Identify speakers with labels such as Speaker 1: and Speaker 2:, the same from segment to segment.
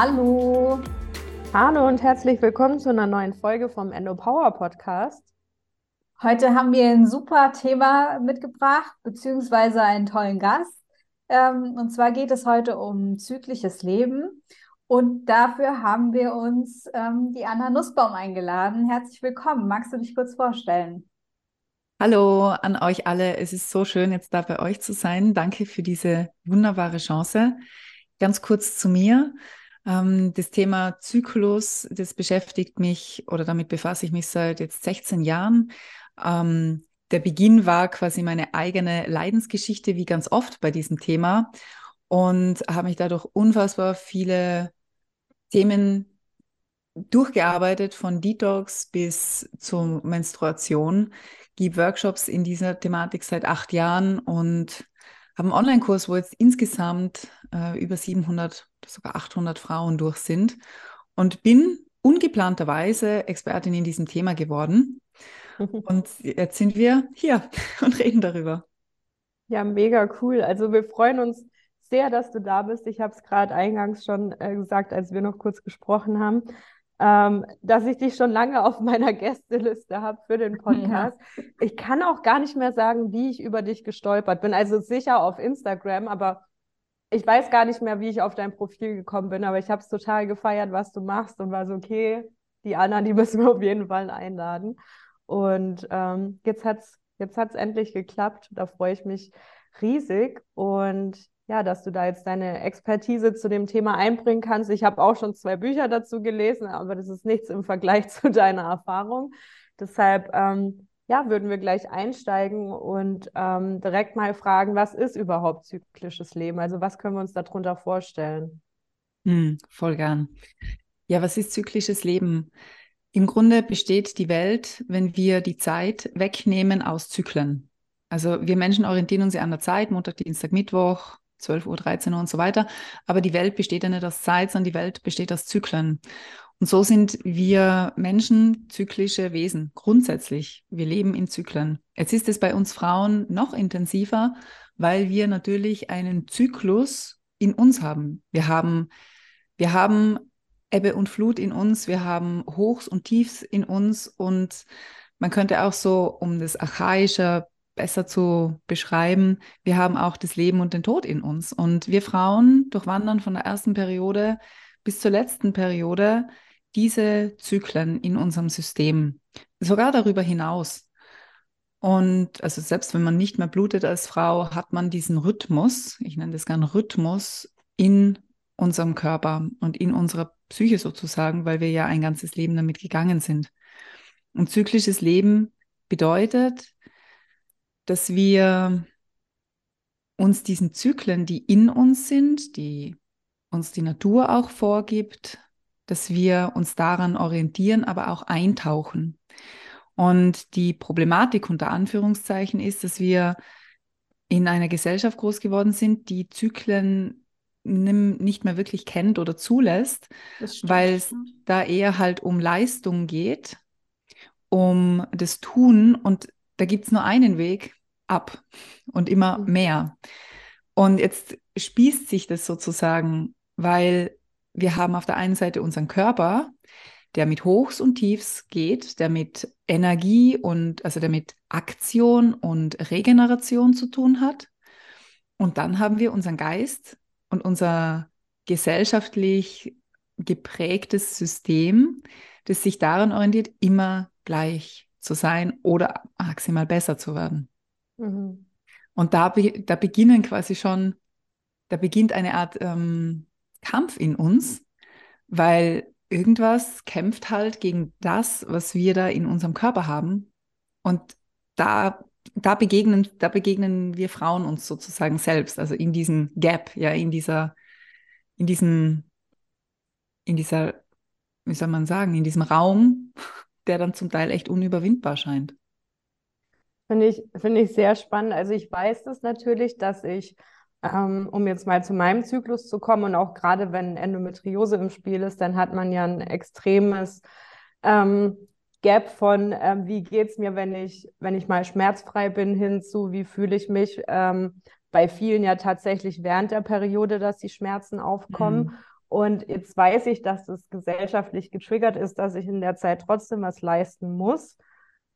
Speaker 1: Hallo. Hallo und herzlich willkommen zu einer neuen Folge vom Endo Power Podcast.
Speaker 2: Heute haben wir ein super Thema mitgebracht, beziehungsweise einen tollen Gast. Ähm, und zwar geht es heute um zyklisches Leben. Und dafür haben wir uns ähm, die Anna Nussbaum eingeladen. Herzlich willkommen. Magst du dich kurz vorstellen?
Speaker 3: Hallo an euch alle. Es ist so schön, jetzt da bei euch zu sein. Danke für diese wunderbare Chance. Ganz kurz zu mir. Ähm, das Thema Zyklus, das beschäftigt mich oder damit befasse ich mich seit jetzt 16 Jahren. Ähm, der Beginn war quasi meine eigene Leidensgeschichte, wie ganz oft bei diesem Thema. Und habe mich dadurch unfassbar viele Themen durchgearbeitet, von Detox bis zur Menstruation. Gebe Workshops in dieser Thematik seit acht Jahren und habe einen Online-Kurs, wo jetzt insgesamt äh, über 700, sogar 800 Frauen durch sind und bin ungeplanterweise Expertin in diesem Thema geworden. Und jetzt sind wir hier und reden darüber.
Speaker 1: Ja, mega cool. Also wir freuen uns sehr, dass du da bist. Ich habe es gerade eingangs schon äh, gesagt, als wir noch kurz gesprochen haben ähm, dass ich dich schon lange auf meiner Gästeliste habe für den Podcast. Ja. Ich kann auch gar nicht mehr sagen, wie ich über dich gestolpert bin. Also sicher auf Instagram, aber ich weiß gar nicht mehr, wie ich auf dein Profil gekommen bin, aber ich habe es total gefeiert, was du machst und war so, okay, die Anna, die müssen wir auf jeden Fall einladen. Und ähm, jetzt hat es jetzt hat's endlich geklappt. Da freue ich mich riesig. Und ja, dass du da jetzt deine Expertise zu dem Thema einbringen kannst. Ich habe auch schon zwei Bücher dazu gelesen, aber das ist nichts im Vergleich zu deiner Erfahrung. Deshalb, ähm, ja, würden wir gleich einsteigen und ähm, direkt mal fragen, was ist überhaupt zyklisches Leben? Also was können wir uns darunter vorstellen?
Speaker 3: Hm, voll gern. Ja, was ist zyklisches Leben? Im Grunde besteht die Welt, wenn wir die Zeit wegnehmen aus Zyklen. Also wir Menschen orientieren uns ja an der Zeit, Montag, Dienstag, Mittwoch, 12 Uhr, 13 Uhr und so weiter. Aber die Welt besteht ja nicht aus Zeit, sondern die Welt besteht aus Zyklen. Und so sind wir Menschen zyklische Wesen, grundsätzlich. Wir leben in Zyklen. Jetzt ist es bei uns Frauen noch intensiver, weil wir natürlich einen Zyklus in uns haben. Wir haben, wir haben Ebbe und Flut in uns, wir haben Hochs und Tiefs in uns und man könnte auch so, um das archaische besser zu beschreiben, wir haben auch das Leben und den Tod in uns. Und wir Frauen durchwandern von der ersten Periode bis zur letzten Periode diese Zyklen in unserem System, sogar darüber hinaus. Und also selbst wenn man nicht mehr blutet als Frau, hat man diesen Rhythmus, ich nenne das gern Rhythmus, in unserem Körper und in unserer Psyche sozusagen, weil wir ja ein ganzes Leben damit gegangen sind. Und zyklisches Leben bedeutet, dass wir uns diesen Zyklen, die in uns sind, die uns die Natur auch vorgibt, dass wir uns daran orientieren, aber auch eintauchen. Und die Problematik unter Anführungszeichen ist, dass wir in einer Gesellschaft groß geworden sind, die Zyklen nicht mehr wirklich kennt oder zulässt, weil es da eher halt um Leistung geht, um das Tun und da gibt es nur einen Weg, ab und immer mhm. mehr. Und jetzt spießt sich das sozusagen, weil wir haben auf der einen Seite unseren Körper, der mit Hochs und Tiefs geht, der mit Energie und also der mit Aktion und Regeneration zu tun hat. Und dann haben wir unseren Geist und unser gesellschaftlich geprägtes System, das sich daran orientiert, immer gleich zu sein oder maximal besser zu werden. Mhm. Und da, da beginnen quasi schon, da beginnt eine Art ähm, Kampf in uns, weil irgendwas kämpft halt gegen das, was wir da in unserem Körper haben. Und da, da begegnen, da begegnen wir Frauen uns sozusagen selbst, also in diesem Gap, ja, in dieser, in diesem, in dieser, wie soll man sagen, in diesem Raum, der dann zum Teil echt unüberwindbar scheint.
Speaker 1: Finde ich, finde ich sehr spannend. Also ich weiß das natürlich, dass ich, ähm, um jetzt mal zu meinem Zyklus zu kommen und auch gerade wenn Endometriose im Spiel ist, dann hat man ja ein extremes ähm, Gap von, ähm, wie geht es mir, wenn ich, wenn ich mal schmerzfrei bin, hinzu, wie fühle ich mich. Ähm, bei vielen ja tatsächlich während der Periode, dass die Schmerzen aufkommen. Mhm. Und jetzt weiß ich, dass es gesellschaftlich getriggert ist, dass ich in der Zeit trotzdem was leisten muss.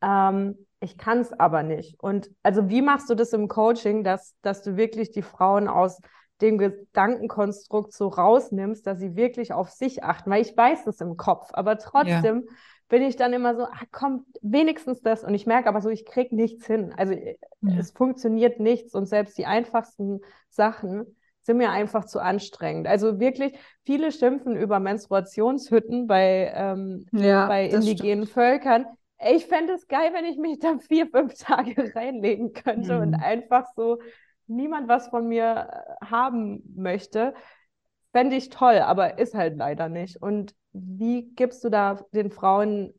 Speaker 1: Ähm, ich kann es aber nicht. Und also wie machst du das im Coaching, dass, dass du wirklich die Frauen aus dem Gedankenkonstrukt so rausnimmst, dass sie wirklich auf sich achten? Weil ich weiß das im Kopf, aber trotzdem ja. bin ich dann immer so, ach komm, wenigstens das. Und ich merke aber so, ich kriege nichts hin. Also ja. es funktioniert nichts und selbst die einfachsten Sachen sind mir einfach zu anstrengend. Also wirklich, viele schimpfen über Menstruationshütten bei, ähm, ja, bei indigenen stimmt. Völkern. Ich fände es geil, wenn ich mich da vier, fünf Tage reinlegen könnte mhm. und einfach so niemand was von mir äh, haben möchte. Fände ich toll, aber ist halt leider nicht. Und wie gibst du da den Frauen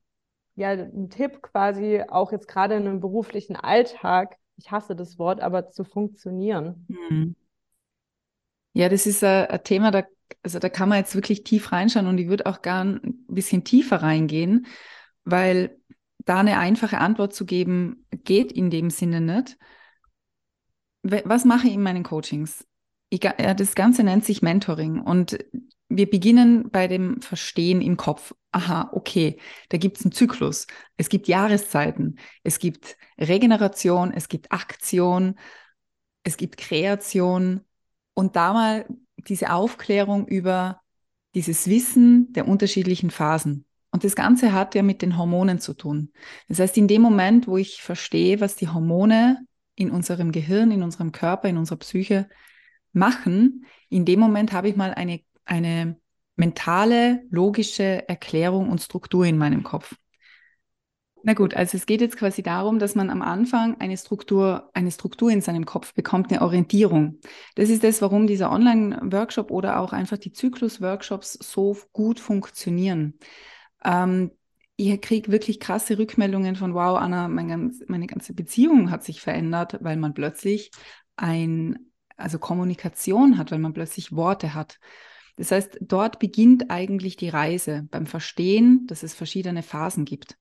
Speaker 1: ja einen Tipp quasi auch jetzt gerade in einem beruflichen Alltag, ich hasse das Wort, aber zu funktionieren? Mhm.
Speaker 3: Ja, das ist ein, ein Thema, da, also da kann man jetzt wirklich tief reinschauen und ich würde auch gern ein bisschen tiefer reingehen, weil da eine einfache Antwort zu geben, geht in dem Sinne nicht. Was mache ich in meinen Coachings? Das Ganze nennt sich Mentoring und wir beginnen bei dem Verstehen im Kopf. Aha, okay, da gibt es einen Zyklus. Es gibt Jahreszeiten, es gibt Regeneration, es gibt Aktion, es gibt Kreation, und da mal diese Aufklärung über dieses Wissen der unterschiedlichen Phasen. Und das Ganze hat ja mit den Hormonen zu tun. Das heißt, in dem Moment, wo ich verstehe, was die Hormone in unserem Gehirn, in unserem Körper, in unserer Psyche machen, in dem Moment habe ich mal eine, eine mentale, logische Erklärung und Struktur in meinem Kopf. Na gut, also es geht jetzt quasi darum, dass man am Anfang eine Struktur, eine Struktur in seinem Kopf bekommt, eine Orientierung. Das ist das, warum dieser Online-Workshop oder auch einfach die Zyklus-Workshops so gut funktionieren. Ähm, ich kriege wirklich krasse Rückmeldungen von, wow, Anna, mein ganz, meine ganze Beziehung hat sich verändert, weil man plötzlich ein, also Kommunikation hat, weil man plötzlich Worte hat. Das heißt, dort beginnt eigentlich die Reise beim Verstehen, dass es verschiedene Phasen gibt.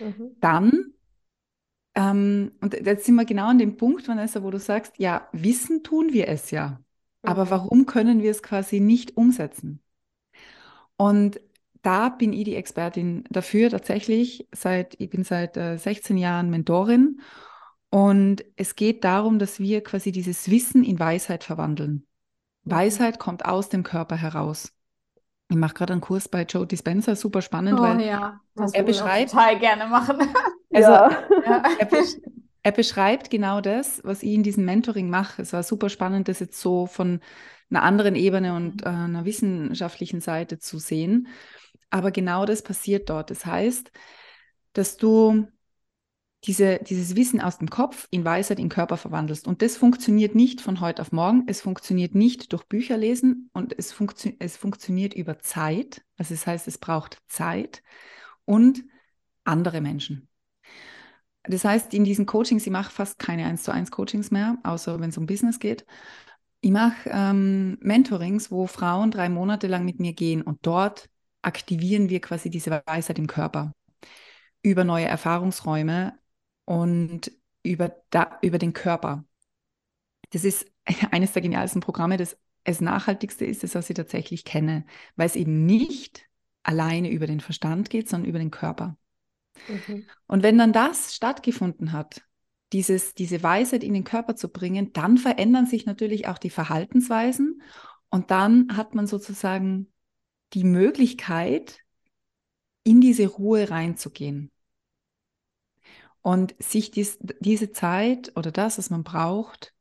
Speaker 3: Mhm. Dann, ähm, und jetzt sind wir genau an dem Punkt, Vanessa, wo du sagst, ja, wissen tun wir es ja, mhm. aber warum können wir es quasi nicht umsetzen? Und da bin ich die Expertin dafür tatsächlich. Seit, ich bin seit äh, 16 Jahren Mentorin und es geht darum, dass wir quasi dieses Wissen in Weisheit verwandeln. Mhm. Weisheit kommt aus dem Körper heraus. Ich mache gerade einen Kurs bei Joe Dispenza, super spannend, oh, weil ja, er beschreibt.
Speaker 2: total gerne machen.
Speaker 3: Also, ja. er, besch er, beschreibt genau das, was ich in diesem Mentoring mache. Es war super spannend, das jetzt so von einer anderen Ebene und äh, einer wissenschaftlichen Seite zu sehen. Aber genau das passiert dort. Das heißt, dass du diese, dieses Wissen aus dem Kopf in Weisheit in Körper verwandelst. Und das funktioniert nicht von heute auf morgen. Es funktioniert nicht durch Bücher lesen und es, funktio es funktioniert über Zeit. Also das heißt, es braucht Zeit und andere Menschen. Das heißt, in diesen Coachings, ich mache fast keine 1 zu 1 Coachings mehr, außer wenn es um Business geht. Ich mache ähm, Mentorings, wo Frauen drei Monate lang mit mir gehen und dort aktivieren wir quasi diese Weisheit im Körper über neue Erfahrungsräume und über, da, über den Körper. Das ist eines der genialsten Programme, das es nachhaltigste ist, das was ich tatsächlich kenne, weil es eben nicht alleine über den Verstand geht, sondern über den Körper. Mhm. Und wenn dann das stattgefunden hat, dieses, diese Weisheit in den Körper zu bringen, dann verändern sich natürlich auch die Verhaltensweisen und dann hat man sozusagen die Möglichkeit, in diese Ruhe reinzugehen und sich dies, diese Zeit oder das, was man braucht,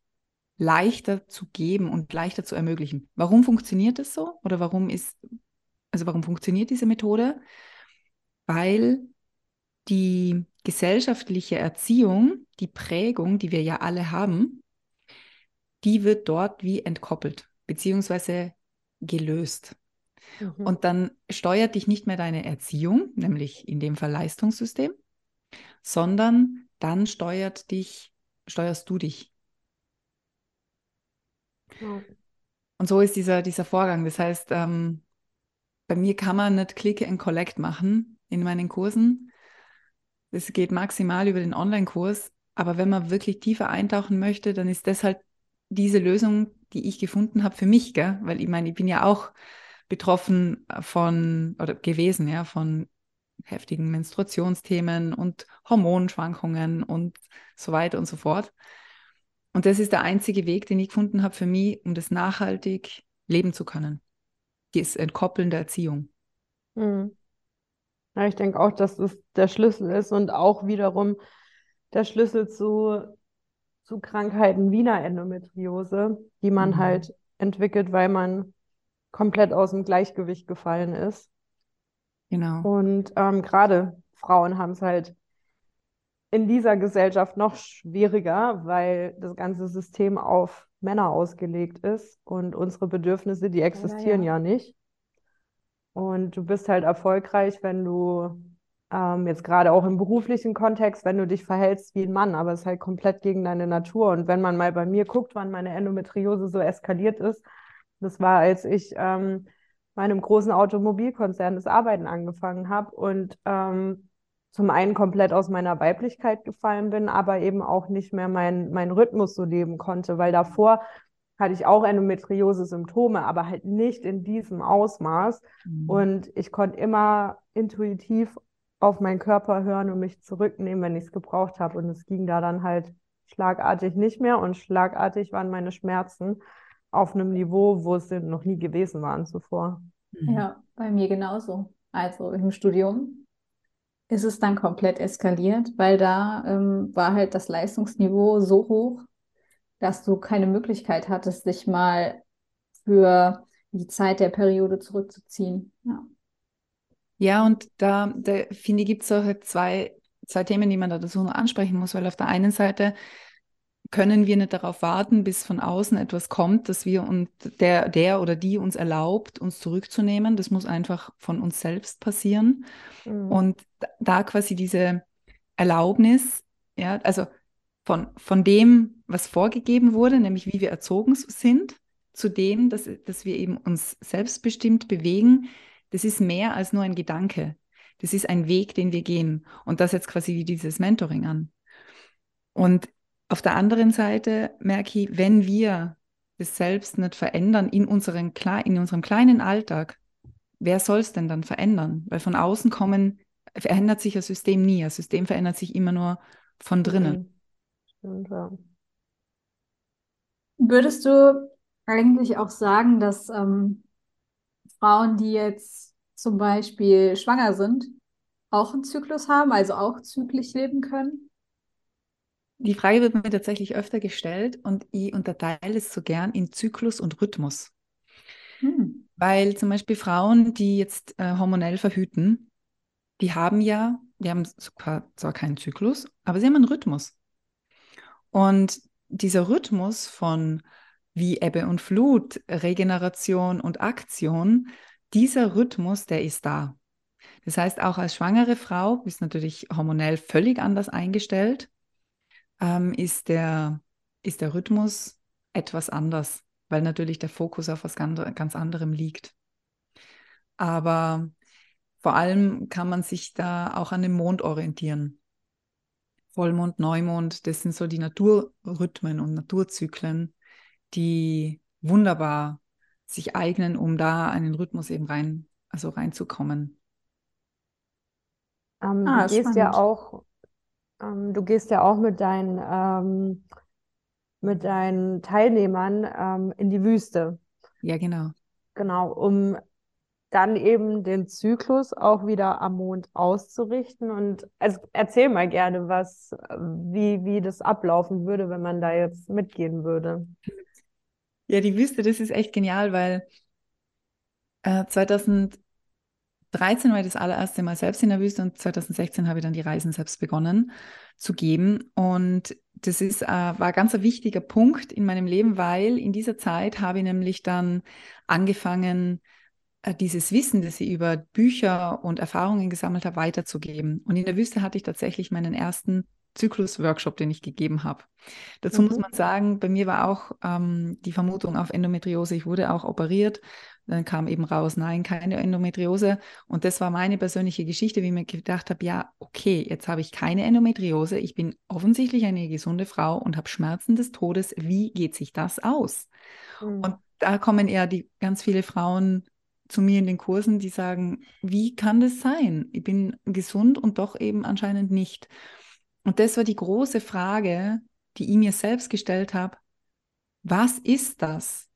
Speaker 3: leichter zu geben und leichter zu ermöglichen. Warum funktioniert das so? Oder warum ist, also warum funktioniert diese Methode? Weil die gesellschaftliche Erziehung, die Prägung, die wir ja alle haben, die wird dort wie entkoppelt, beziehungsweise gelöst. Mhm. Und dann steuert dich nicht mehr deine Erziehung, nämlich in dem Fall Leistungssystem, sondern dann steuert dich, steuerst du dich. Ja. Und so ist dieser, dieser Vorgang. Das heißt, ähm, bei mir kann man nicht Click and Collect machen in meinen Kursen. Das geht maximal über den Online-Kurs. Aber wenn man wirklich tiefer eintauchen möchte, dann ist das halt diese Lösung, die ich gefunden habe für mich, gell? Weil ich meine, ich bin ja auch betroffen von oder gewesen, ja, von heftigen Menstruationsthemen und Hormonschwankungen und so weiter und so fort. Und das ist der einzige Weg, den ich gefunden habe für mich, um das nachhaltig leben zu können. Das Entkoppeln der Erziehung.
Speaker 1: Mhm. Ja, ich denke auch, dass das der Schlüssel ist und auch wiederum der Schlüssel zu, zu Krankheiten wie einer Endometriose, die man mhm. halt entwickelt, weil man komplett aus dem Gleichgewicht gefallen ist.
Speaker 3: Genau.
Speaker 1: Und ähm, gerade Frauen haben es halt in dieser Gesellschaft noch schwieriger, weil das ganze System auf Männer ausgelegt ist und unsere Bedürfnisse, die existieren ja, ja. ja nicht. Und du bist halt erfolgreich, wenn du ähm, jetzt gerade auch im beruflichen Kontext, wenn du dich verhältst wie ein Mann, aber es ist halt komplett gegen deine Natur. Und wenn man mal bei mir guckt, wann meine Endometriose so eskaliert ist, das war, als ich ähm, meinem großen Automobilkonzern das Arbeiten angefangen habe und ähm, zum einen komplett aus meiner Weiblichkeit gefallen bin, aber eben auch nicht mehr meinen mein Rhythmus so leben konnte, weil davor hatte ich auch Endometriose-Symptome, aber halt nicht in diesem Ausmaß. Mhm. Und ich konnte immer intuitiv auf meinen Körper hören und mich zurücknehmen, wenn ich es gebraucht habe. Und es ging da dann halt schlagartig nicht mehr und schlagartig waren meine Schmerzen auf einem Niveau, wo sie noch nie gewesen waren zuvor.
Speaker 2: Mhm. Ja, bei mir genauso. Also im Studium ist es dann komplett eskaliert, weil da ähm, war halt das Leistungsniveau so hoch, dass du keine Möglichkeit hattest, dich mal für die Zeit der Periode zurückzuziehen. Ja,
Speaker 3: ja und da, da finde ich, gibt es auch halt zwei, zwei Themen, die man da dazu noch ansprechen muss, weil auf der einen Seite können wir nicht darauf warten, bis von außen etwas kommt, dass wir und der, der oder die uns erlaubt, uns zurückzunehmen. Das muss einfach von uns selbst passieren. Mhm. Und da quasi diese Erlaubnis, ja, also von, von dem, was vorgegeben wurde, nämlich wie wir erzogen sind, zu dem, dass, dass wir eben uns selbstbestimmt bewegen, das ist mehr als nur ein Gedanke. Das ist ein Weg, den wir gehen. Und das jetzt quasi wie dieses Mentoring an. Und auf der anderen Seite merke ich, wenn wir das selbst nicht verändern in, unseren, in unserem kleinen Alltag, wer soll es denn dann verändern? Weil von außen kommen, verändert sich das System nie. Das System verändert sich immer nur von drinnen. Stimmt, ja.
Speaker 2: Würdest du eigentlich auch sagen, dass ähm, Frauen, die jetzt zum Beispiel schwanger sind, auch einen Zyklus haben, also auch zyklisch leben können?
Speaker 3: Die Frage wird mir tatsächlich öfter gestellt und ich unterteile es so gern in Zyklus und Rhythmus. Hm. Weil zum Beispiel Frauen, die jetzt äh, hormonell verhüten, die haben ja, die haben zwar, zwar keinen Zyklus, aber sie haben einen Rhythmus. Und dieser Rhythmus von wie Ebbe und Flut, Regeneration und Aktion, dieser Rhythmus, der ist da. Das heißt, auch als schwangere Frau ist natürlich hormonell völlig anders eingestellt ähm, ist, der, ist der Rhythmus etwas anders, weil natürlich der Fokus auf was ganz anderem liegt. Aber vor allem kann man sich da auch an dem Mond orientieren. Vollmond, Neumond, das sind so die Naturrhythmen und Naturzyklen, die wunderbar sich eignen, um da einen Rhythmus eben rein, also reinzukommen.
Speaker 1: Ähm, ah, du gehst spannend. ja auch ähm, du gehst ja auch mit deinen, ähm, mit deinen Teilnehmern ähm, in die Wüste.
Speaker 3: Ja, genau.
Speaker 1: Genau, um dann eben den Zyklus auch wieder am Mond auszurichten. Und also erzähl mal gerne, was, wie, wie das ablaufen würde, wenn man da jetzt mitgehen würde.
Speaker 3: Ja, die Wüste, das ist echt genial, weil äh, 2000 2013 war ich das allererste Mal selbst in der Wüste und 2016 habe ich dann die Reisen selbst begonnen zu geben. Und das ist, äh, war ein ganz wichtiger Punkt in meinem Leben, weil in dieser Zeit habe ich nämlich dann angefangen, äh, dieses Wissen, das ich über Bücher und Erfahrungen gesammelt habe, weiterzugeben. Und in der Wüste hatte ich tatsächlich meinen ersten Zyklus-Workshop, den ich gegeben habe. Dazu mhm. muss man sagen, bei mir war auch ähm, die Vermutung auf Endometriose. Ich wurde auch operiert dann kam eben raus, nein, keine Endometriose. Und das war meine persönliche Geschichte, wie ich mir gedacht habe, ja, okay, jetzt habe ich keine Endometriose. Ich bin offensichtlich eine gesunde Frau und habe Schmerzen des Todes. Wie geht sich das aus? Mhm. Und da kommen eher die ganz viele Frauen zu mir in den Kursen, die sagen, wie kann das sein? Ich bin gesund und doch eben anscheinend nicht. Und das war die große Frage, die ich mir selbst gestellt habe. Was ist das?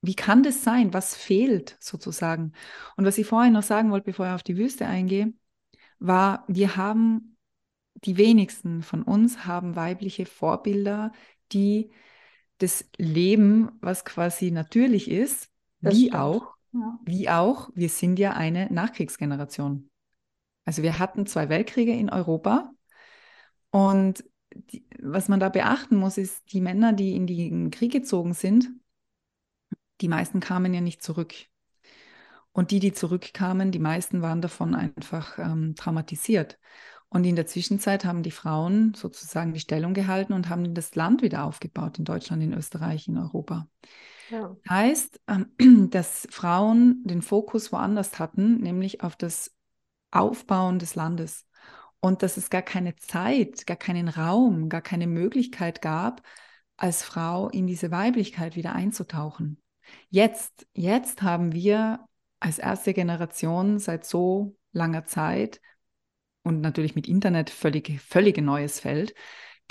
Speaker 3: Wie kann das sein? Was fehlt sozusagen? Und was ich vorhin noch sagen wollte, bevor ich auf die Wüste eingehe, war, wir haben, die wenigsten von uns haben weibliche Vorbilder, die das Leben, was quasi natürlich ist, das wie stimmt. auch, ja. wie auch, wir sind ja eine Nachkriegsgeneration. Also wir hatten zwei Weltkriege in Europa und die, was man da beachten muss, ist, die Männer, die in den Krieg gezogen sind, die meisten kamen ja nicht zurück. Und die, die zurückkamen, die meisten waren davon einfach ähm, traumatisiert. Und in der Zwischenzeit haben die Frauen sozusagen die Stellung gehalten und haben das Land wieder aufgebaut in Deutschland, in Österreich, in Europa. Ja. Heißt, ähm, dass Frauen den Fokus woanders hatten, nämlich auf das Aufbauen des Landes. Und dass es gar keine Zeit, gar keinen Raum, gar keine Möglichkeit gab, als Frau in diese Weiblichkeit wieder einzutauchen. Jetzt, jetzt haben wir als erste Generation seit so langer Zeit und natürlich mit Internet völlig, völlig neues Feld,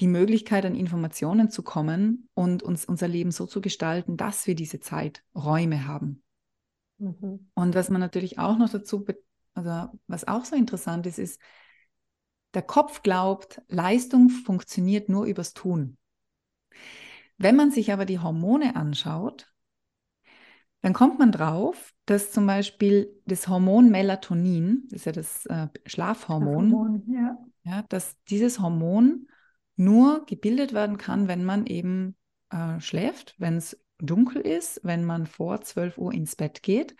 Speaker 3: die Möglichkeit, an Informationen zu kommen und uns unser Leben so zu gestalten, dass wir diese Zeiträume haben. Mhm. Und was man natürlich auch noch dazu, also was auch so interessant ist, ist, der Kopf glaubt, Leistung funktioniert nur übers Tun. Wenn man sich aber die Hormone anschaut, dann kommt man drauf, dass zum Beispiel das Hormon Melatonin, das ist ja das äh, Schlafhormon, Schlafhormon ja. ja. dass dieses Hormon nur gebildet werden kann, wenn man eben äh, schläft, wenn es dunkel ist, wenn man vor 12 Uhr ins Bett geht.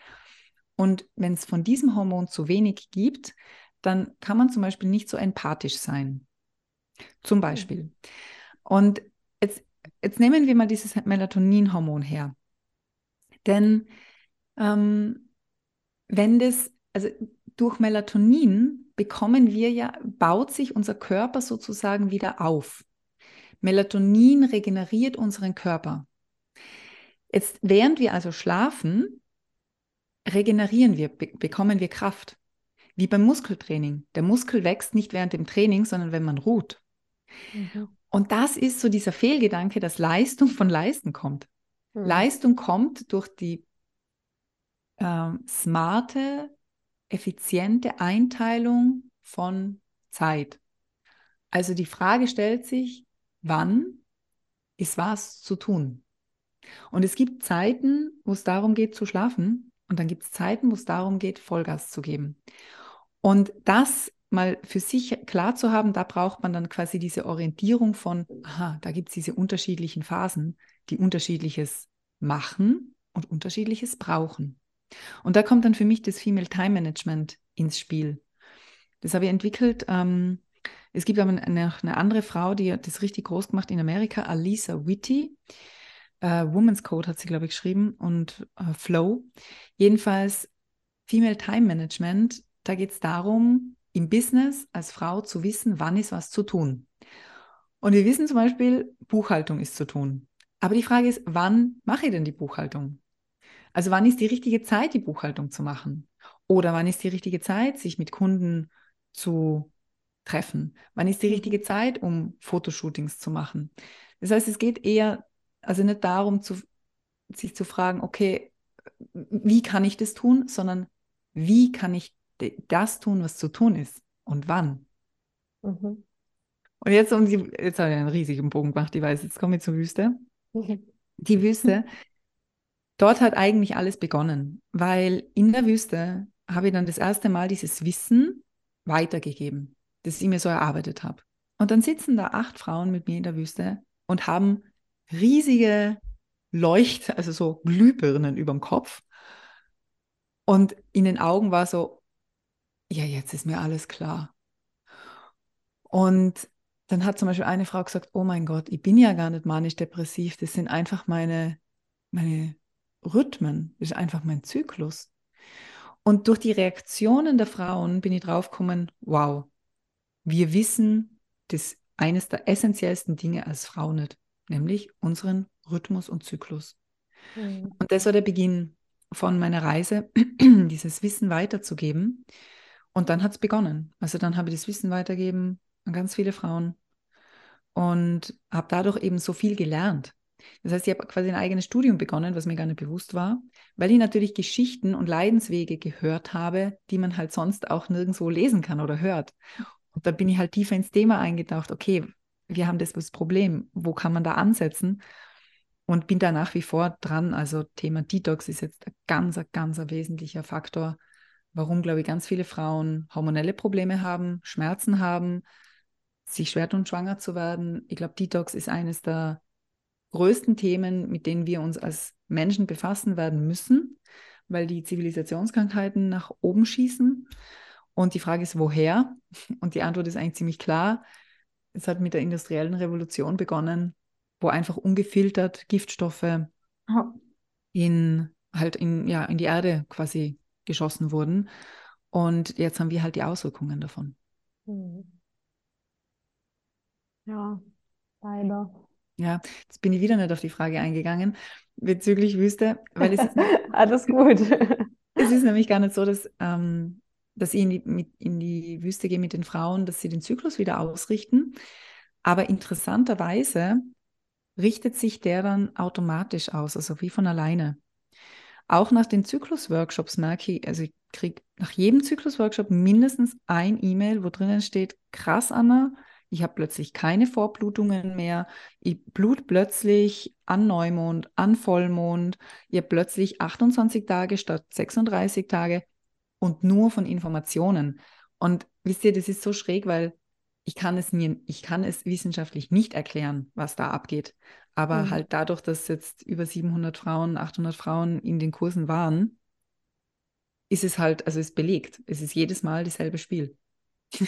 Speaker 3: Und wenn es von diesem Hormon zu wenig gibt, dann kann man zum Beispiel nicht so empathisch sein. Zum Beispiel. Und jetzt, jetzt nehmen wir mal dieses Melatoninhormon her. Denn ähm, wenn das, also durch Melatonin bekommen wir ja, baut sich unser Körper sozusagen wieder auf. Melatonin regeneriert unseren Körper. Jetzt, während wir also schlafen, regenerieren wir, be bekommen wir Kraft. Wie beim Muskeltraining. Der Muskel wächst nicht während dem Training, sondern wenn man ruht. Mhm. Und das ist so dieser Fehlgedanke, dass Leistung von Leisten kommt. Mhm. Leistung kommt durch die äh, smarte, effiziente Einteilung von Zeit. Also die Frage stellt sich, wann ist was zu tun? Und es gibt Zeiten, wo es darum geht zu schlafen und dann gibt es Zeiten, wo es darum geht, Vollgas zu geben. Und das mal für sich klar zu haben, da braucht man dann quasi diese Orientierung von, aha, da gibt es diese unterschiedlichen Phasen, die unterschiedliches machen und unterschiedliches brauchen. Und da kommt dann für mich das Female Time Management ins Spiel. Das habe ich entwickelt. Ähm, es gibt aber eine, eine, andere Frau, die hat das richtig groß gemacht in Amerika, Alisa Whitty. Äh, Woman's Code hat sie, glaube ich, geschrieben und äh, Flow. Jedenfalls Female Time Management, da geht es darum, im Business als Frau zu wissen, wann ist was zu tun. Und wir wissen zum Beispiel, Buchhaltung ist zu tun. Aber die Frage ist, wann mache ich denn die Buchhaltung? Also wann ist die richtige Zeit, die Buchhaltung zu machen? Oder wann ist die richtige Zeit, sich mit Kunden zu treffen? Wann ist die richtige Zeit, um Fotoshootings zu machen? Das heißt, es geht eher, also nicht darum, zu, sich zu fragen, okay, wie kann ich das tun, sondern wie kann ich das tun, was zu tun ist und wann? Mhm. Und jetzt, um die, jetzt habe ich einen riesigen Bogen gemacht, ich weiß, jetzt komme ich zur Wüste. Die Wüste, dort hat eigentlich alles begonnen, weil in der Wüste habe ich dann das erste Mal dieses Wissen weitergegeben, das ich mir so erarbeitet habe. Und dann sitzen da acht Frauen mit mir in der Wüste und haben riesige Leucht, also so Glühbirnen über dem Kopf. Und in den Augen war so, ja, jetzt ist mir alles klar. Und dann hat zum Beispiel eine Frau gesagt, oh mein Gott, ich bin ja gar nicht manisch-depressiv, das sind einfach meine, meine Rhythmen, das ist einfach mein Zyklus. Und durch die Reaktionen der Frauen bin ich draufgekommen, wow, wir wissen das eines der essentiellsten Dinge als Frau nicht, nämlich unseren Rhythmus und Zyklus. Mhm. Und das war der Beginn. von meiner Reise, dieses Wissen weiterzugeben. Und dann hat es begonnen. Also dann habe ich das Wissen weitergeben an ganz viele Frauen und habe dadurch eben so viel gelernt. Das heißt, ich habe quasi ein eigenes Studium begonnen, was mir gar nicht bewusst war, weil ich natürlich Geschichten und Leidenswege gehört habe, die man halt sonst auch nirgendwo lesen kann oder hört. Und da bin ich halt tiefer ins Thema eingetaucht. Okay, wir haben das, das Problem. Wo kann man da ansetzen? Und bin da nach wie vor dran. Also Thema Detox ist jetzt ein ganz, ganz wesentlicher Faktor, warum, glaube ich, ganz viele Frauen hormonelle Probleme haben, Schmerzen haben, sich schwer tun, schwanger zu werden. Ich glaube, Detox ist eines der größten Themen, mit denen wir uns als Menschen befassen werden müssen, weil die Zivilisationskrankheiten nach oben schießen. Und die Frage ist, woher? Und die Antwort ist eigentlich ziemlich klar. Es hat mit der industriellen Revolution begonnen, wo einfach ungefiltert Giftstoffe in halt in, ja, in die Erde quasi geschossen wurden. Und jetzt haben wir halt die Auswirkungen davon.
Speaker 1: Hm. Ja, leider.
Speaker 3: Ja, jetzt bin ich wieder nicht auf die Frage eingegangen bezüglich Wüste, weil es ist,
Speaker 1: Alles gut.
Speaker 3: es ist nämlich gar nicht so, dass, ähm, dass ich in die, mit, in die Wüste gehe mit den Frauen, dass sie den Zyklus wieder ausrichten. Aber interessanterweise richtet sich der dann automatisch aus, also wie von alleine. Auch nach den Zyklus-Workshops merke ich, also ich kriege nach jedem Zyklus-Workshop mindestens ein E-Mail, wo drinnen steht, krass, Anna, ich habe plötzlich keine Vorblutungen mehr, ich blut plötzlich an Neumond, an Vollmond, habe plötzlich 28 Tage statt 36 Tage und nur von Informationen. Und wisst ihr, das ist so schräg, weil ich kann es nie, ich kann es wissenschaftlich nicht erklären, was da abgeht. Aber mhm. halt dadurch, dass jetzt über 700 Frauen, 800 Frauen in den Kursen waren, ist es halt, also es ist belegt. Es ist jedes Mal dasselbe Spiel.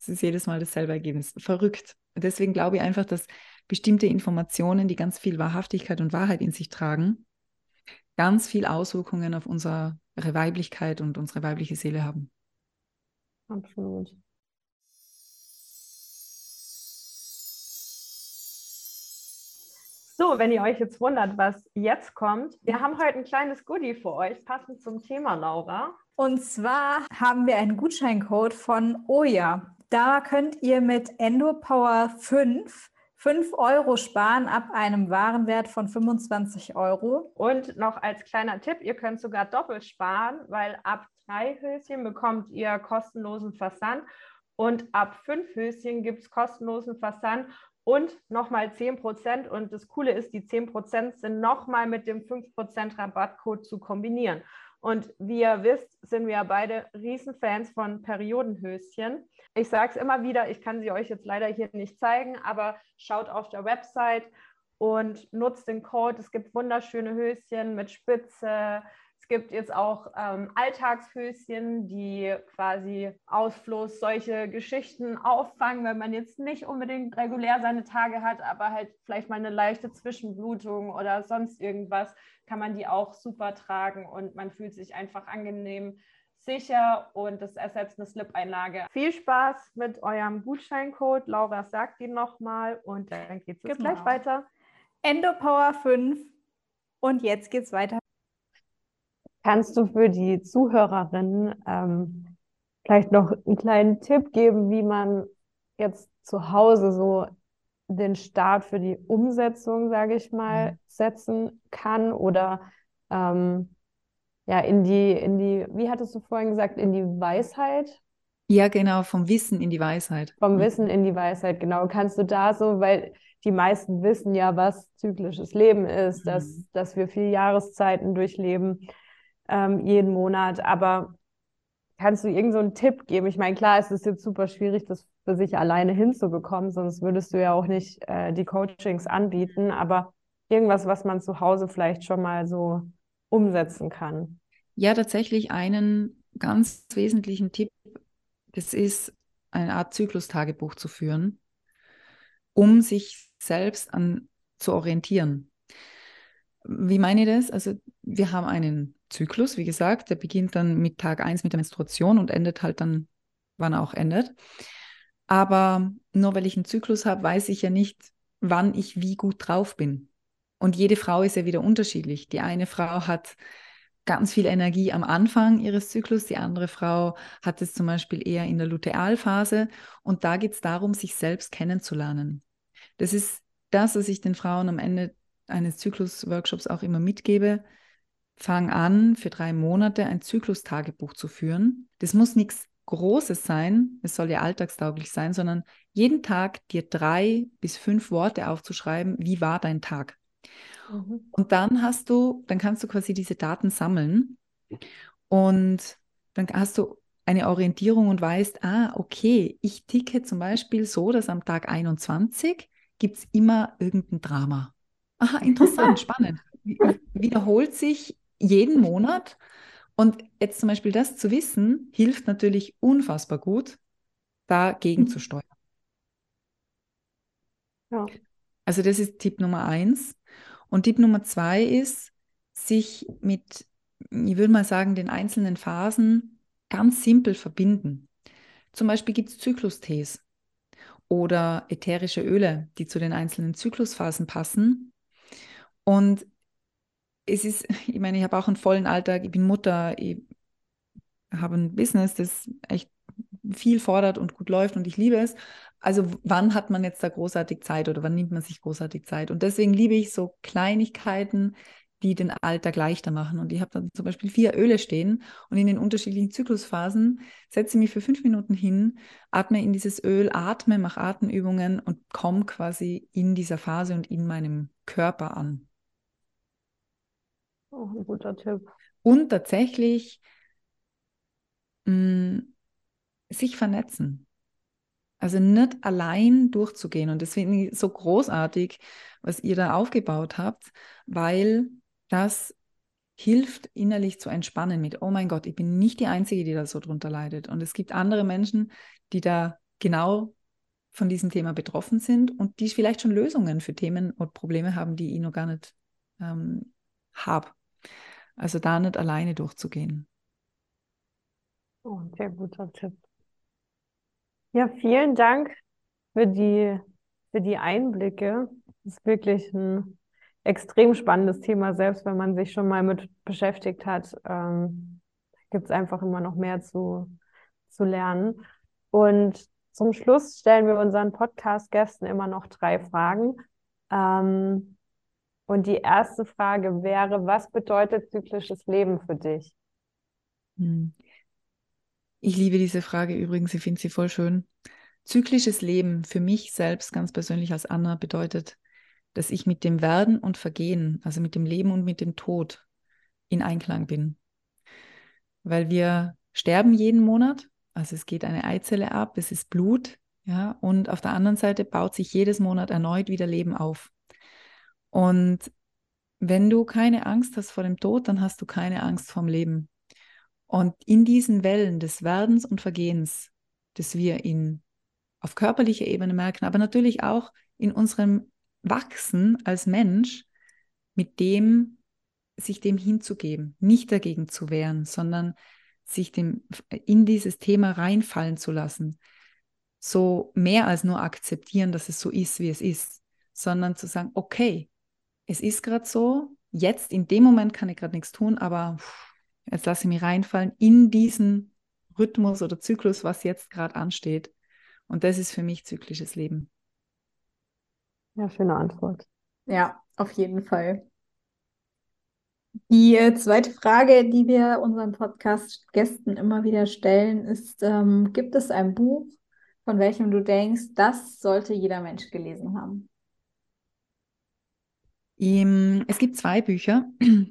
Speaker 3: Es ist jedes Mal dasselbe Ergebnis. Verrückt. Deswegen glaube ich einfach, dass bestimmte Informationen, die ganz viel Wahrhaftigkeit und Wahrheit in sich tragen, ganz viel Auswirkungen auf unsere Weiblichkeit und unsere weibliche Seele haben.
Speaker 1: Absolut. So, wenn ihr euch jetzt wundert, was jetzt kommt, wir haben heute ein kleines Goodie für euch, passend zum Thema, Laura.
Speaker 2: Und zwar haben wir einen Gutscheincode von Oya. Da könnt ihr mit EndoPower 5 5 Euro sparen ab einem Warenwert von 25 Euro.
Speaker 1: Und noch als kleiner Tipp, ihr könnt sogar doppelt sparen, weil ab drei Höschen bekommt ihr kostenlosen Versand und ab fünf Höschen gibt es kostenlosen Versand und nochmal 10%. Und das Coole ist, die 10% sind nochmal mit dem 5% Rabattcode zu kombinieren. Und wie ihr wisst, sind wir beide Riesenfans von Periodenhöschen. Ich sage es immer wieder, ich kann sie euch jetzt leider hier nicht zeigen, aber schaut auf der Website und nutzt den Code. Es gibt wunderschöne Höschen mit Spitze. Es gibt jetzt auch ähm, Alltagshöschen, die quasi Ausfluss solche Geschichten auffangen, wenn man jetzt nicht unbedingt regulär seine Tage hat, aber halt vielleicht mal eine leichte Zwischenblutung oder sonst irgendwas kann man die auch super tragen und man fühlt sich einfach angenehm sicher und das ersetzt eine Slip-Einlage. Viel Spaß mit eurem Gutscheincode. Laura sagt ihn nochmal und dann geht es genau. gleich weiter.
Speaker 2: Endopower 5 und jetzt geht es weiter.
Speaker 1: Kannst du für die Zuhörerinnen ähm, vielleicht noch einen kleinen Tipp geben, wie man jetzt zu Hause so den Start für die Umsetzung, sage ich mal, mhm. setzen kann oder ähm, ja, in die, in die, wie hattest du vorhin gesagt, in die Weisheit?
Speaker 3: Ja, genau, vom Wissen in die Weisheit.
Speaker 1: Vom mhm. Wissen in die Weisheit, genau. Kannst du da so, weil die meisten wissen ja, was zyklisches Leben ist, mhm. dass, dass wir vier Jahreszeiten durchleben, ähm, jeden Monat, aber kannst du irgendeinen so Tipp geben? Ich meine, klar, es ist jetzt super schwierig, das für sich alleine hinzubekommen, sonst würdest du ja auch nicht äh, die Coachings anbieten, aber irgendwas, was man zu Hause vielleicht schon mal so umsetzen kann.
Speaker 3: Ja, tatsächlich einen ganz wesentlichen Tipp, das ist eine Art Zyklustagebuch zu führen, um sich selbst an zu orientieren. Wie meine ich das? Also wir haben einen Zyklus, wie gesagt, der beginnt dann mit Tag 1 mit der Menstruation und endet halt dann, wann er auch endet. Aber nur weil ich einen Zyklus habe, weiß ich ja nicht, wann ich wie gut drauf bin. Und jede Frau ist ja wieder unterschiedlich. Die eine Frau hat ganz viel Energie am Anfang ihres Zyklus. Die andere Frau hat es zum Beispiel eher in der Lutealphase. Und da geht es darum, sich selbst kennenzulernen. Das ist das, was ich den Frauen am Ende eines Zyklus-Workshops auch immer mitgebe. Fang an, für drei Monate ein Zyklustagebuch zu führen. Das muss nichts Großes sein, es soll ja alltagstauglich sein, sondern jeden Tag dir drei bis fünf Worte aufzuschreiben, wie war dein Tag. Mhm. Und dann hast du, dann kannst du quasi diese Daten sammeln und dann hast du eine Orientierung und weißt, ah, okay, ich ticke zum Beispiel so, dass am Tag 21 gibt es immer irgendein Drama. Aha, interessant, spannend. Wiederholt sich jeden Monat. Und jetzt zum Beispiel das zu wissen, hilft natürlich unfassbar gut, dagegen mhm. zu steuern. Ja. Also das ist Tipp Nummer eins. Und Tipp Nummer zwei ist, sich mit, ich würde mal sagen, den einzelnen Phasen ganz simpel verbinden. Zum Beispiel gibt es Zyklustees oder ätherische Öle, die zu den einzelnen Zyklusphasen passen. Und es ist, ich meine, ich habe auch einen vollen Alltag, ich bin Mutter, ich habe ein Business, das echt viel fordert und gut läuft und ich liebe es. Also wann hat man jetzt da großartig Zeit oder wann nimmt man sich großartig Zeit? Und deswegen liebe ich so Kleinigkeiten, die den Alltag leichter machen. Und ich habe dann zum Beispiel vier Öle stehen und in den unterschiedlichen Zyklusphasen setze mich für fünf Minuten hin, atme in dieses Öl, atme, mache Atemübungen und komme quasi in dieser Phase und in meinem Körper an.
Speaker 1: Oh, ein guter Tipp.
Speaker 3: Und tatsächlich mh, mm, sich vernetzen. Also nicht allein durchzugehen. Und ich so großartig, was ihr da aufgebaut habt, weil das hilft innerlich zu entspannen mit, oh mein Gott, ich bin nicht die Einzige, die da so drunter leidet. Und es gibt andere Menschen, die da genau von diesem Thema betroffen sind und die vielleicht schon Lösungen für Themen und Probleme haben, die ich noch gar nicht ähm, habe. Also da nicht alleine durchzugehen.
Speaker 1: Oh, sehr guter Tipp. Ja, vielen Dank für die, für die Einblicke. Das ist wirklich ein extrem spannendes Thema, selbst wenn man sich schon mal mit beschäftigt hat. Ähm, Gibt es einfach immer noch mehr zu, zu lernen. Und zum Schluss stellen wir unseren Podcast-Gästen immer noch drei Fragen. Ähm, und die erste Frage wäre, was bedeutet zyklisches Leben für dich?
Speaker 3: Hm. Ich liebe diese Frage übrigens, ich finde sie voll schön. Zyklisches Leben für mich selbst ganz persönlich als Anna bedeutet, dass ich mit dem Werden und Vergehen, also mit dem Leben und mit dem Tod in Einklang bin. Weil wir sterben jeden Monat, also es geht eine Eizelle ab, es ist Blut, ja, und auf der anderen Seite baut sich jedes Monat erneut wieder Leben auf. Und wenn du keine Angst hast vor dem Tod, dann hast du keine Angst vorm Leben. Und in diesen Wellen des Werdens und Vergehens, das wir in, auf körperlicher Ebene merken, aber natürlich auch in unserem Wachsen als Mensch, mit dem, sich dem hinzugeben, nicht dagegen zu wehren, sondern sich dem, in dieses Thema reinfallen zu lassen. So mehr als nur akzeptieren, dass es so ist, wie es ist, sondern zu sagen, okay, es ist gerade so, jetzt in dem Moment kann ich gerade nichts tun, aber Jetzt lasse ich mich reinfallen in diesen Rhythmus oder Zyklus, was jetzt gerade ansteht. Und das ist für mich zyklisches Leben.
Speaker 1: Ja, schöne Antwort.
Speaker 2: Ja, auf jeden Fall. Die äh, zweite Frage, die wir unseren Podcast-Gästen immer wieder stellen, ist, ähm, gibt es ein Buch, von welchem du denkst, das sollte jeder Mensch gelesen haben?
Speaker 3: Es gibt zwei Bücher.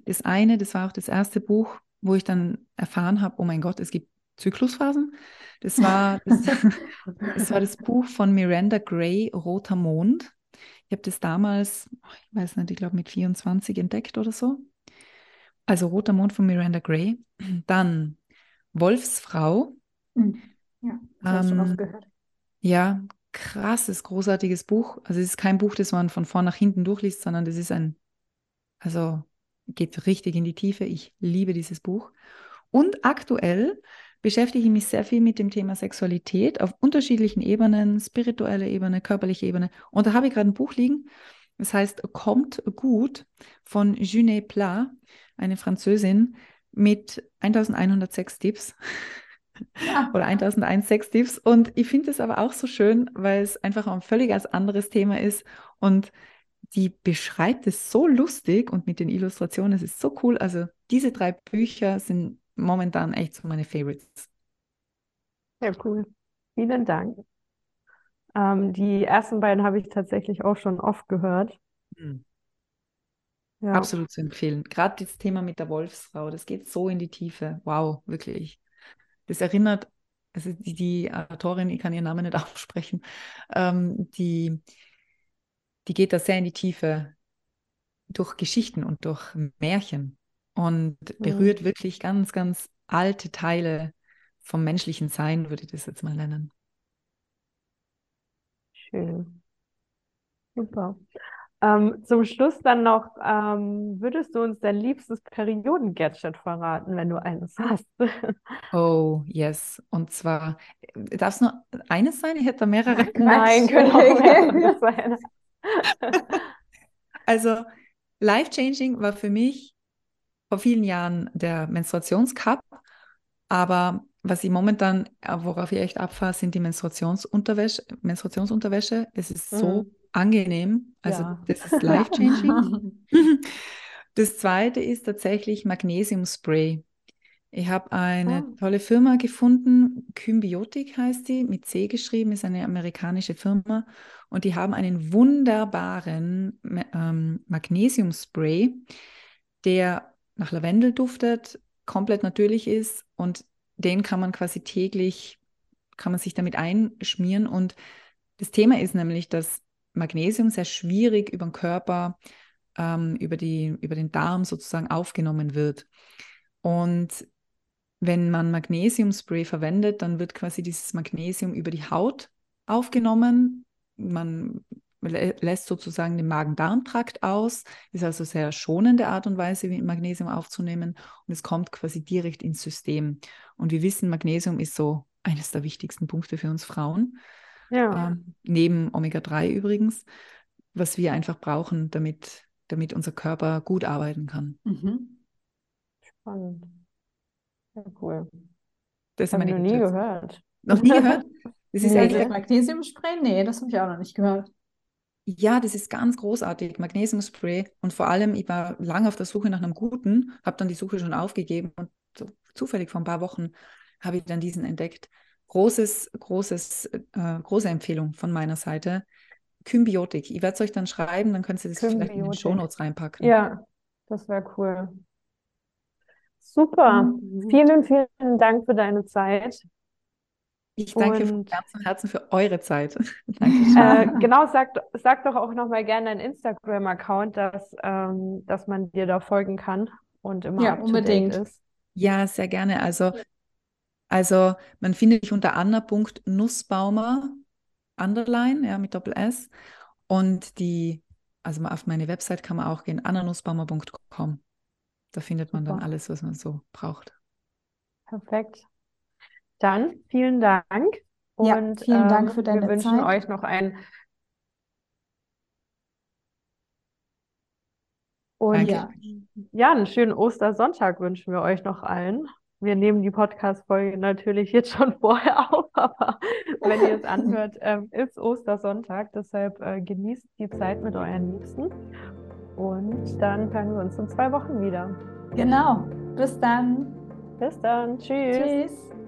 Speaker 3: Das eine, das war auch das erste Buch, wo ich dann erfahren habe, oh mein Gott, es gibt Zyklusphasen. Das war das, das, war das Buch von Miranda Gray, Roter Mond. Ich habe das damals, ich weiß nicht, ich glaube mit 24 entdeckt oder so. Also Roter Mond von Miranda Gray. Dann Wolfsfrau.
Speaker 2: Hm. Ja, das ähm, schon oft gehört.
Speaker 3: Ja, krasses, großartiges Buch. Also es ist kein Buch, das man von vorn nach hinten durchliest, sondern das ist ein, also geht richtig in die Tiefe. Ich liebe dieses Buch. Und aktuell beschäftige ich mich sehr viel mit dem Thema Sexualität auf unterschiedlichen Ebenen, spirituelle Ebene, körperliche Ebene. Und da habe ich gerade ein Buch liegen, das heißt Kommt gut von Junet Plat, eine Französin. mit 1106 Tipps ja. oder 1006 Tipps. Und ich finde es aber auch so schön, weil es einfach ein völlig als anderes Thema ist und die beschreibt es so lustig und mit den Illustrationen, es ist so cool. Also diese drei Bücher sind momentan echt so meine Favorites.
Speaker 1: Ja, cool. Vielen Dank. Ähm, die ersten beiden habe ich tatsächlich auch schon oft gehört. Mhm.
Speaker 3: Ja. Absolut zu empfehlen. Gerade das Thema mit der Wolfsfrau, das geht so in die Tiefe. Wow, wirklich. Das erinnert, also die, die Autorin, ich kann ihren Namen nicht aussprechen, ähm, die, die geht da sehr in die Tiefe durch Geschichten und durch Märchen und mhm. berührt mhm. wirklich ganz, ganz alte Teile vom menschlichen Sein, würde ich das jetzt mal nennen.
Speaker 1: Schön. Super. Ähm, zum Schluss dann noch, ähm, würdest du uns dein liebstes Perioden-Gadget verraten, wenn du eines hast?
Speaker 3: Oh, yes. Und zwar, darf es nur eines sein? Ich hätte da mehrere.
Speaker 1: Nein, können auch mehrere sein.
Speaker 3: also, life-changing war für mich vor vielen Jahren der Menstruationscup, aber was ich momentan, äh, worauf ich echt abfahre, sind die Menstruationsunterwäsche. Menstruationsunterwäsche. Es ist so mhm. Angenehm. Also ja. das ist life-changing. das zweite ist tatsächlich Magnesium-Spray. Ich habe eine oh. tolle Firma gefunden, Kymbiotik heißt die, mit C geschrieben, ist eine amerikanische Firma und die haben einen wunderbaren ähm, Magnesium-Spray, der nach Lavendel duftet, komplett natürlich ist und den kann man quasi täglich, kann man sich damit einschmieren. Und das Thema ist nämlich, dass Magnesium sehr schwierig über den Körper, ähm, über, die, über den Darm sozusagen aufgenommen wird. Und wenn man Magnesiumspray verwendet, dann wird quasi dieses Magnesium über die Haut aufgenommen. Man lässt sozusagen den Magen-Darm-Trakt aus, ist also sehr schonende Art und Weise, Magnesium aufzunehmen und es kommt quasi direkt ins System. Und wir wissen, Magnesium ist so eines der wichtigsten Punkte für uns Frauen, ja. ähm, neben Omega-3 übrigens, was wir einfach brauchen, damit, damit unser Körper gut arbeiten kann.
Speaker 1: Mhm. Spannend. Ja, cool. Das habe ich noch nie gehört.
Speaker 3: Noch nie gehört?
Speaker 2: Das ist nee, eigentlich Magnesiumspray? Nee, das habe ich auch noch nicht gehört.
Speaker 3: Ja, das ist ganz großartig, Magnesiumspray. Und vor allem, ich war lange auf der Suche nach einem guten, habe dann die Suche schon aufgegeben und so zufällig vor ein paar Wochen habe ich dann diesen entdeckt. Großes, großes, äh, große Empfehlung von meiner Seite. Kymbiotik. Ich werde es euch dann schreiben, dann könnt ihr das Kymbiotik. vielleicht in den Shownotes reinpacken.
Speaker 1: Ja, das wäre cool. Super. Mhm. Vielen, vielen Dank für deine Zeit.
Speaker 3: Ich danke von ganzem Herzen für eure Zeit.
Speaker 1: äh, genau, sag, sag doch auch nochmal gerne deinen Instagram-Account, dass, ähm, dass man dir da folgen kann und immer ja, unbedingt ist.
Speaker 3: Ja, sehr gerne. Also, also man findet dich unter anna.nussbaumer, underline, ja, mit Doppel S. Und die, also auf meine Website kann man auch gehen, annanussbaumer.com. Da findet man dann alles, was man so braucht.
Speaker 1: Perfekt. Dann vielen Dank.
Speaker 2: Und ja, vielen Dank ähm, für deine
Speaker 1: wir wünschen
Speaker 2: Zeit.
Speaker 1: euch noch einen und ja. ja, einen schönen Ostersonntag wünschen wir euch noch allen. Wir nehmen die Podcast-Folge natürlich jetzt schon vorher auf, aber wenn ihr es anhört, ähm, ist Ostersonntag. Deshalb äh, genießt die Zeit mit euren Liebsten. Und dann hören wir uns in zwei Wochen wieder.
Speaker 2: Genau. Bis dann.
Speaker 1: Bis dann. Tschüss. Tschüss.